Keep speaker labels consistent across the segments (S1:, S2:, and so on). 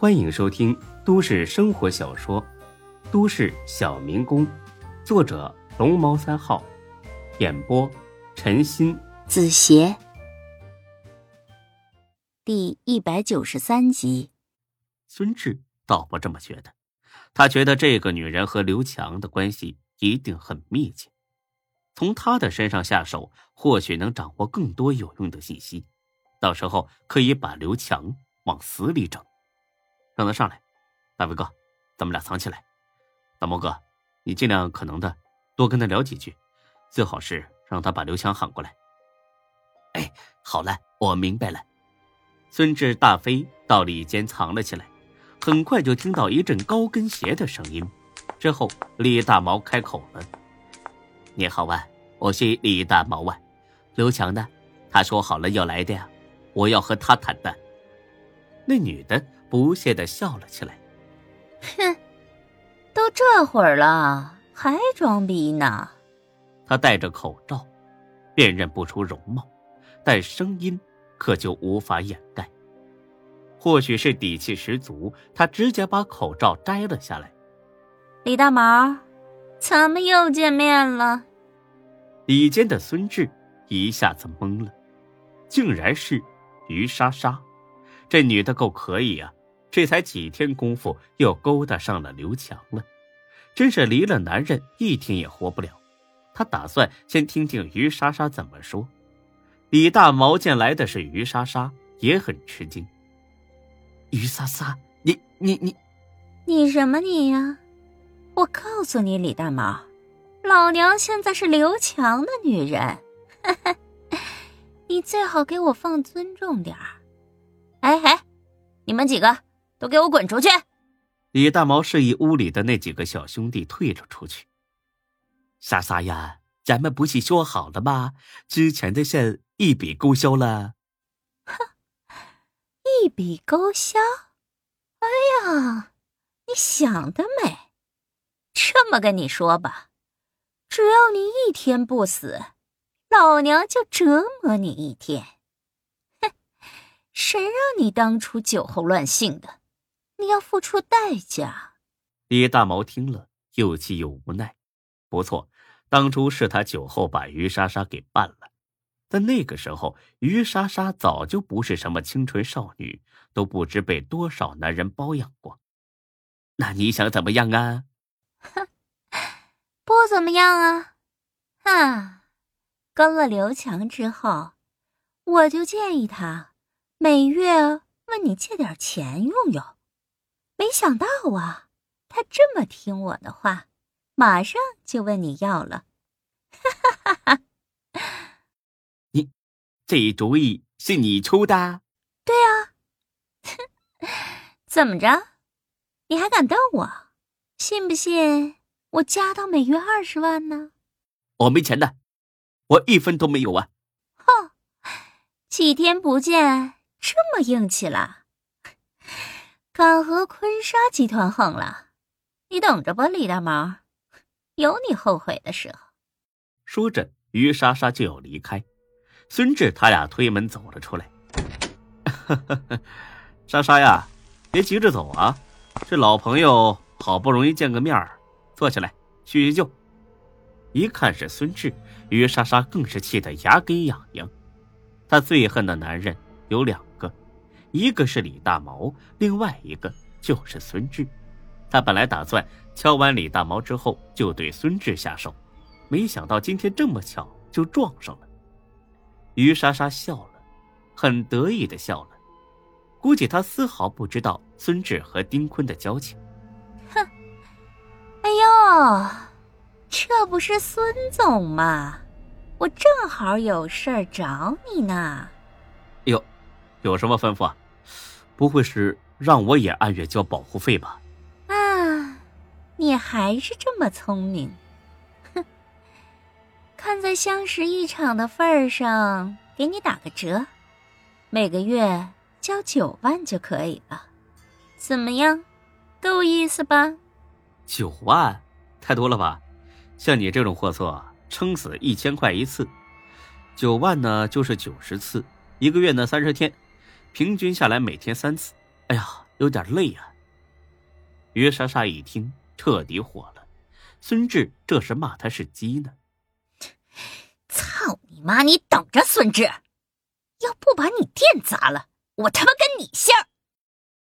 S1: 欢迎收听都市生活小说《都市小民工》，作者龙猫三号，演播陈鑫、
S2: 子邪，第一百九十三集。
S1: 孙志倒不这么觉得，他觉得这个女人和刘强的关系一定很密切。从他的身上下手，或许能掌握更多有用的信息，到时候可以把刘强往死里整。让他上来，大伟哥，咱们俩藏起来。大毛哥，你尽量可能的多跟他聊几句，最好是让他把刘强喊过来。
S3: 哎，好了，我明白了。
S1: 孙志大飞到里间藏了起来，很快就听到一阵高跟鞋的声音，之后李大毛开口了：“
S3: 你好啊。”我是李大毛啊，刘强呢？他说好了要来的呀，我要和他谈的。
S1: 那女的不屑的笑了起来，
S2: 哼，都这会儿了还装逼呢？
S1: 他戴着口罩，辨认不出容貌，但声音可就无法掩盖。或许是底气十足，他直接把口罩摘了下来。
S2: 李大毛，咱们又见面了。
S1: 里间的孙志一下子懵了，竟然是于莎莎，这女的够可以啊！这才几天功夫，又勾搭上了刘强了，真是离了男人一天也活不了。他打算先听听于莎莎怎么说。李大毛见来的是于莎莎，也很吃惊。
S3: 于莎莎，你你你，
S2: 你什么你呀？我告诉你，李大毛。老娘现在是刘强的女人，你最好给我放尊重点儿。哎哎，你们几个都给我滚出去！
S1: 李大毛示意屋里的那几个小兄弟退了出去。
S3: 莎莎呀，咱们不是说好了吗？之前的事一笔勾销了。
S2: 哼，一笔勾销？哎呀，你想得美！这么跟你说吧。只要你一天不死，老娘就折磨你一天。哼，谁让你当初酒后乱性的？你要付出代价。
S1: 李大毛听了，又气又无奈。不错，当初是他酒后把于莎莎给办了，但那个时候于莎莎早就不是什么清纯少女，都不知被多少男人包养过。
S3: 那你想怎么样啊？
S2: 哼。不怎么样啊，啊，跟了刘强之后，我就建议他每月问你借点钱用用，没想到啊，他这么听我的话，马上就问你要了，哈哈哈哈！
S3: 你这主意是你出的？
S2: 对啊，怎么着？你还敢瞪我？信不信？我加到每月二十万呢，
S3: 我没钱的，我一分都没有啊！
S2: 哼，几天不见，这么硬气了，敢和坤沙集团横了？你等着吧，李大毛，有你后悔的时候。
S1: 说着，于莎莎就要离开，孙志他俩推门走了出来。莎莎呀，别急着走啊，这老朋友好不容易见个面儿。坐下来叙叙旧。一看是孙志，于莎莎更是气得牙根痒痒。她最恨的男人有两，一个是李大毛，另外一个就是孙志。他本来打算敲完李大毛之后就对孙志下手，没想到今天这么巧就撞上了。于莎莎笑了，很得意的笑了，估计她丝毫不知道孙志和丁坤的交情。
S2: 哼，哎呦，这不是孙总吗？我正好有事儿找你呢。
S1: 有，有什么吩咐啊？不会是让我也按月交保护费吧？
S2: 啊，你还是这么聪明。哼，看在相识一场的份儿上，给你打个折，每个月交九万就可以了。怎么样，够意思吧？
S1: 九万。太多了吧，像你这种货色，撑死一千块一次，九万呢就是九十次，一个月呢三十天，平均下来每天三次。哎呀，有点累啊。于莎莎一听，彻底火了。孙志这是骂他是鸡呢。
S2: 操你妈！你等着，孙志，要不把你店砸了，我他妈跟你姓。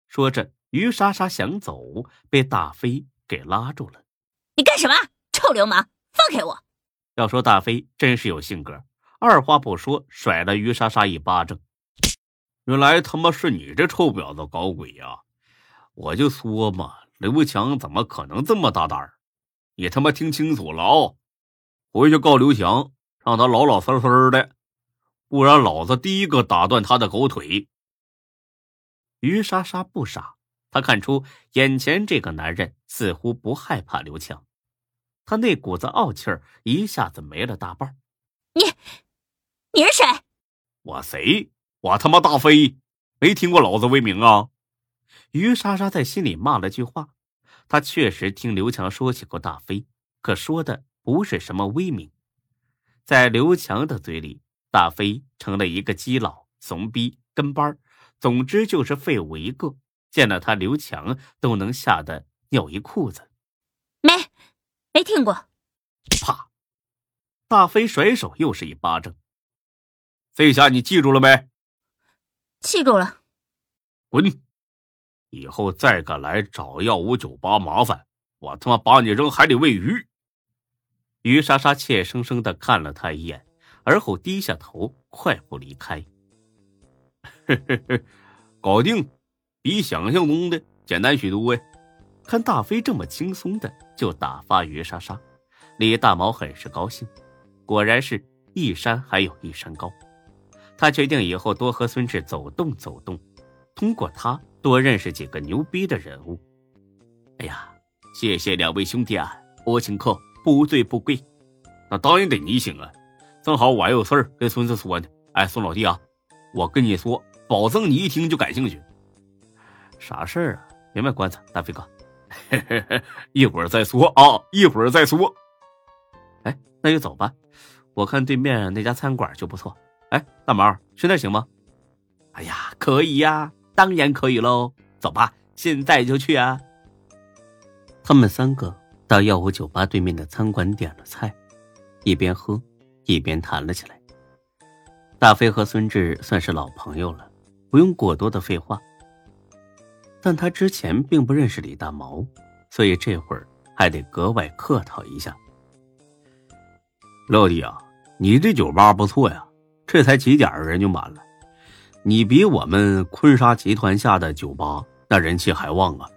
S1: 说着，于莎莎想走，被大飞给拉住了。
S2: 你干什么，臭流氓！放开我！
S1: 要说大飞真是有性格，二话不说甩了于莎莎一巴掌。原来他妈是你这臭婊子搞鬼呀！我就说嘛，刘强怎么可能这么大胆儿？你他妈听清楚了哦，回去告刘强。让他老老实实的，不然老子第一个打断他的狗腿。于莎莎不傻，她看出眼前这个男人似乎不害怕刘强，他那股子傲气儿一下子没了大半。
S2: 你，你是谁？
S1: 我谁？我他妈大飞，没听过老子威名啊！于莎莎在心里骂了句话，她确实听刘强说起过大飞，可说的不是什么威名。在刘强的嘴里，大飞成了一个基佬、怂逼、跟班总之就是废物一个。见了他，刘强都能吓得尿一裤子。
S2: 没，没听过。
S1: 啪！大飞甩手又是一巴掌。这下你记住了没？
S2: 记住了。
S1: 滚！以后再敢来找耀武酒吧麻烦，我他妈把你扔海里喂鱼！于莎莎怯生生的看了他一眼，而后低下头，快步离开。搞定，比想象中的简单许多呀！看大飞这么轻松的就打发于莎莎，李大毛很是高兴。果然是一山还有一山高，他决定以后多和孙志走动走动，通过他多认识几个牛逼的人物。哎呀，谢谢两位兄弟啊，我请客。不醉不归，那当然得你请啊！正好我还有事儿跟孙子说呢。哎，孙老弟啊，我跟你说，保证你一听就感兴趣。啥事儿啊？别卖关子，大飞哥，一会儿再说啊，一会儿再说。哎，那就走吧。我看对面那家餐馆就不错。哎，大毛，去那行吗？哎呀，可以呀，当然可以喽。走吧，现在就去啊。他们三个。到耀武酒吧对面的餐馆点了菜，一边喝，一边谈了起来。大飞和孙志算是老朋友了，不用过多的废话。但他之前并不认识李大毛，所以这会儿还得格外客套一下。老弟啊，你这酒吧不错呀，这才几点人就满了，你比我们坤沙集团下的酒吧那人气还旺啊！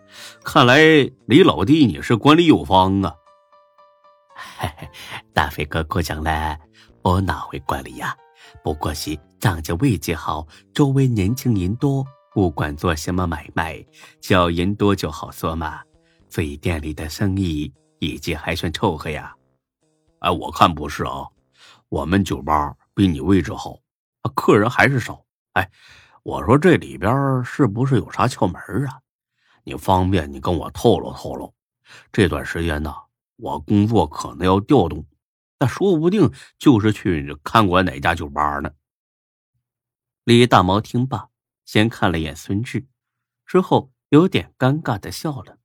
S1: 看来李老弟你是管理有方啊！
S3: 嘿嘿，大飞哥过奖了，我哪会管理呀？不过是长家位置好，周围年轻人多，不管做什么买卖，只要人多就好说嘛。所以店里的生意一直还算凑合呀。
S1: 哎，我看不是啊，我们酒吧比你位置好，客人还是少。哎，我说这里边是不是有啥窍门啊？你方便你跟我透露透露，这段时间呢，我工作可能要调动，那说不定就是去看管哪家酒吧呢。
S3: 李大毛听罢，先看了眼孙志，之后有点尴尬的笑了，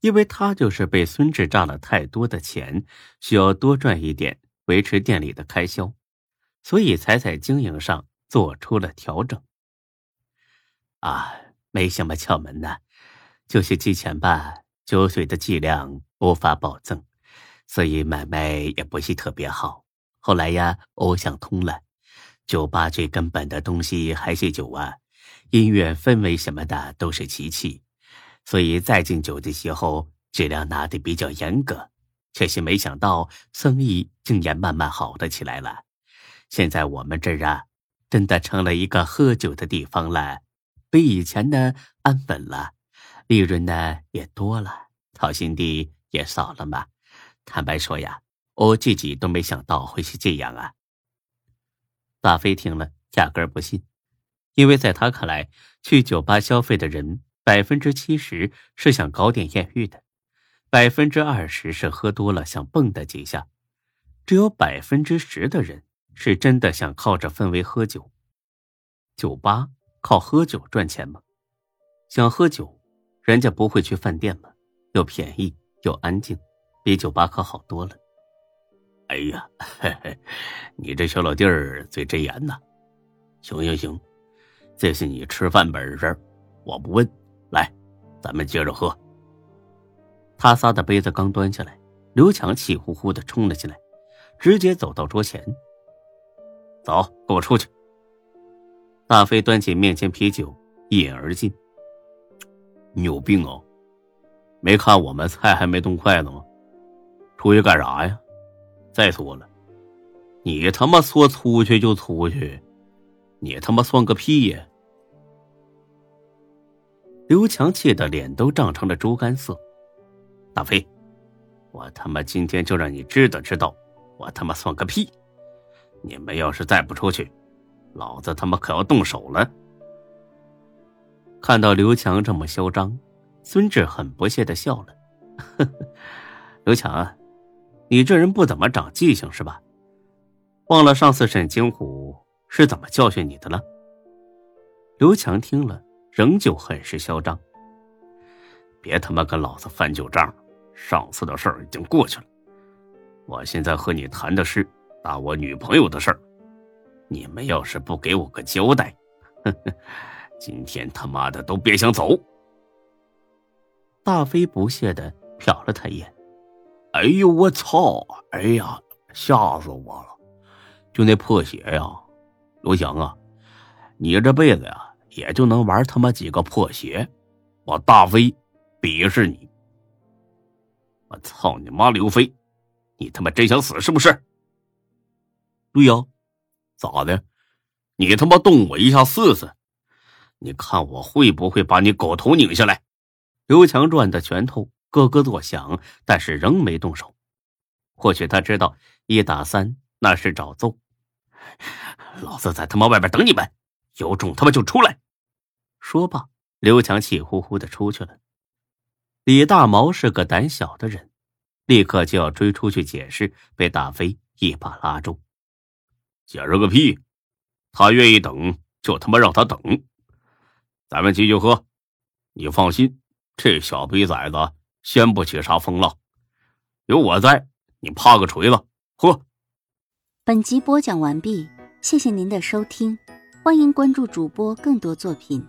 S3: 因为他就是被孙志诈了太多的钱，需要多赚一点维持店里的开销，所以才在经营上做出了调整。啊。没什么窍门呢，就是之前吧，酒水的剂量无法保证，所以买卖也不是特别好。后来呀，我想通了，酒吧最根本的东西还是酒啊，音乐氛围什么的都是其次，所以再进酒的时候质量拿的比较严格。可是没想到生意竟然慢慢好了起来了，现在我们这儿啊，真的成了一个喝酒的地方了。比以前呢安稳了，利润呢也多了，操心的也少了嘛。坦白说呀，我自己都没想到会是这样啊。
S1: 大飞听了，压根不信，因为在他看来，去酒吧消费的人百分之七十是想搞点艳遇的，百分之二十是喝多了想蹦跶几下，只有百分之十的人是真的想靠着氛围喝酒。酒吧。靠喝酒赚钱吗？
S3: 想喝酒，人家不会去饭店吗？又便宜又安静，比酒吧可好多了。
S1: 哎呀，嘿嘿，你这小老弟儿嘴真严呐！行行行，这是你吃饭本事，我不问。来，咱们接着喝。
S3: 他仨的杯子刚端下来，刘强气呼呼的冲了进来，直接走到桌前。
S1: 走，跟我出去。
S3: 大飞端起面前啤酒，一饮而尽。
S1: 你有病哦！没看我们菜还没动筷子吗？出去干啥呀？再说了，你他妈说出去就出去，你他妈算个屁呀！
S3: 刘强气得脸都涨成了猪肝色。
S1: 大飞，我他妈今天就让你知道知道，我他妈算个屁！你们要是再不出去，老子他妈可要动手了！
S3: 看到刘强这么嚣张，孙志很不屑的笑了：“呵呵，刘强。”你这人不怎么长记性是吧？忘了上次沈金虎是怎么教训你的了？刘强听了，仍旧很是嚣张。
S1: 别他妈跟老子翻旧账，上次的事儿已经过去了。我现在和你谈的是打我女朋友的事儿。你们要是不给我个交代，呵呵，今天他妈的都别想走。
S3: 大飞不屑的瞟了他一眼。
S1: 哎呦我操！哎呀，吓死我了！就那破鞋呀，刘翔啊，你这辈子呀也就能玩他妈几个破鞋，我大飞鄙视你！我操你妈刘飞，你他妈真想死是不是？对呀，咋的？你他妈动我一下试试，你看我会不会把你狗头拧下来？
S3: 刘强攥的拳头。咯咯作响，但是仍没动手。或许他知道一打三那是找揍。
S1: 老子在他妈外边等你们，有种他妈就出来！
S3: 说罢，刘强气呼呼的出去了。李大毛是个胆小的人，立刻就要追出去解释，被大飞一把拉住。
S1: 解释个屁！他愿意等就他妈让他等。咱们继续喝，你放心，这小逼崽子。掀不起啥风浪，有我在，你怕个锤子！喝。
S4: 本集播讲完毕，谢谢您的收听，欢迎关注主播更多作品。